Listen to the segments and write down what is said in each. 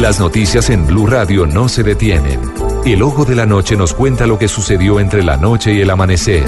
Las noticias en Blue Radio no se detienen. El ojo de la noche nos cuenta lo que sucedió entre la noche y el amanecer.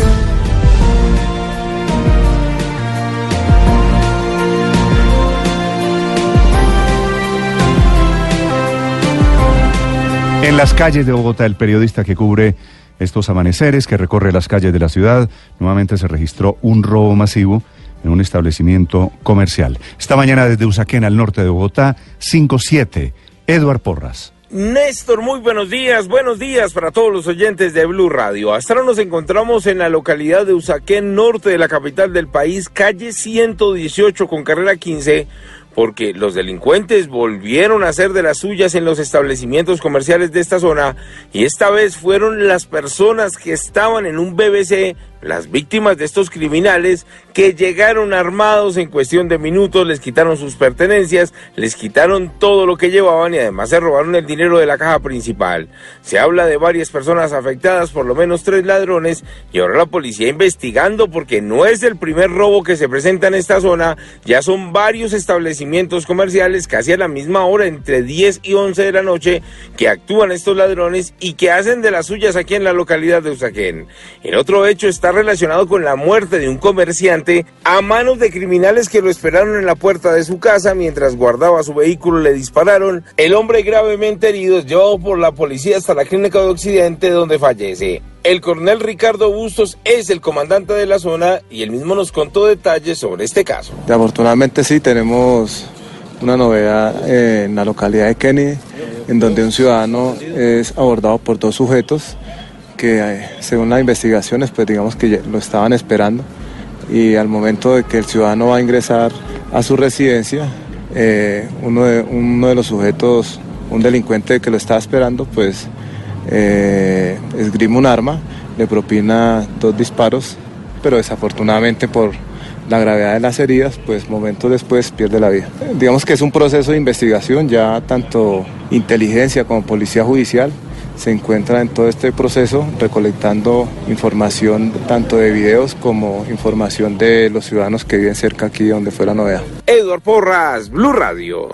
En las calles de Bogotá, el periodista que cubre estos amaneceres, que recorre las calles de la ciudad, nuevamente se registró un robo masivo en un establecimiento comercial. Esta mañana desde Usaquén, al norte de Bogotá, 5-7, Eduard Porras. Néstor, muy buenos días, buenos días para todos los oyentes de Blue Radio. Hasta ahora nos encontramos en la localidad de Usaquén, norte de la capital del país, calle 118 con carrera 15 porque los delincuentes volvieron a hacer de las suyas en los establecimientos comerciales de esta zona y esta vez fueron las personas que estaban en un BBC las víctimas de estos criminales que llegaron armados en cuestión de minutos, les quitaron sus pertenencias, les quitaron todo lo que llevaban y además se robaron el dinero de la caja principal. Se habla de varias personas afectadas, por lo menos tres ladrones, y ahora la policía investigando porque no es el primer robo que se presenta en esta zona, ya son varios establecimientos comerciales casi a la misma hora, entre 10 y 11 de la noche, que actúan estos ladrones y que hacen de las suyas aquí en la localidad de Usaquén. El otro hecho está relacionado con la muerte de un comerciante a manos de criminales que lo esperaron en la puerta de su casa mientras guardaba su vehículo le dispararon. El hombre gravemente herido es llevado por la policía hasta la clínica de Occidente donde fallece. El coronel Ricardo Bustos es el comandante de la zona y él mismo nos contó detalles sobre este caso. Afortunadamente sí, tenemos una novedad en la localidad de Kennedy, en donde un ciudadano es abordado por dos sujetos que eh, según las investigaciones, pues digamos que lo estaban esperando y al momento de que el ciudadano va a ingresar a su residencia, eh, uno, de, los sujetos, un delincuente que lo estaba esperando, pues eh, esgrima un arma, le propina dos disparos, pero desafortunadamente por la gravedad de las heridas, pues momentos después pierde la vida. Digamos que es un proceso de investigación, ya tanto inteligencia como policía judicial se encuentra en todo este proceso recolectando información tanto de videos como información de los ciudadanos que viven cerca aquí donde fue la novedad. Eduard Porras, Blue Radio.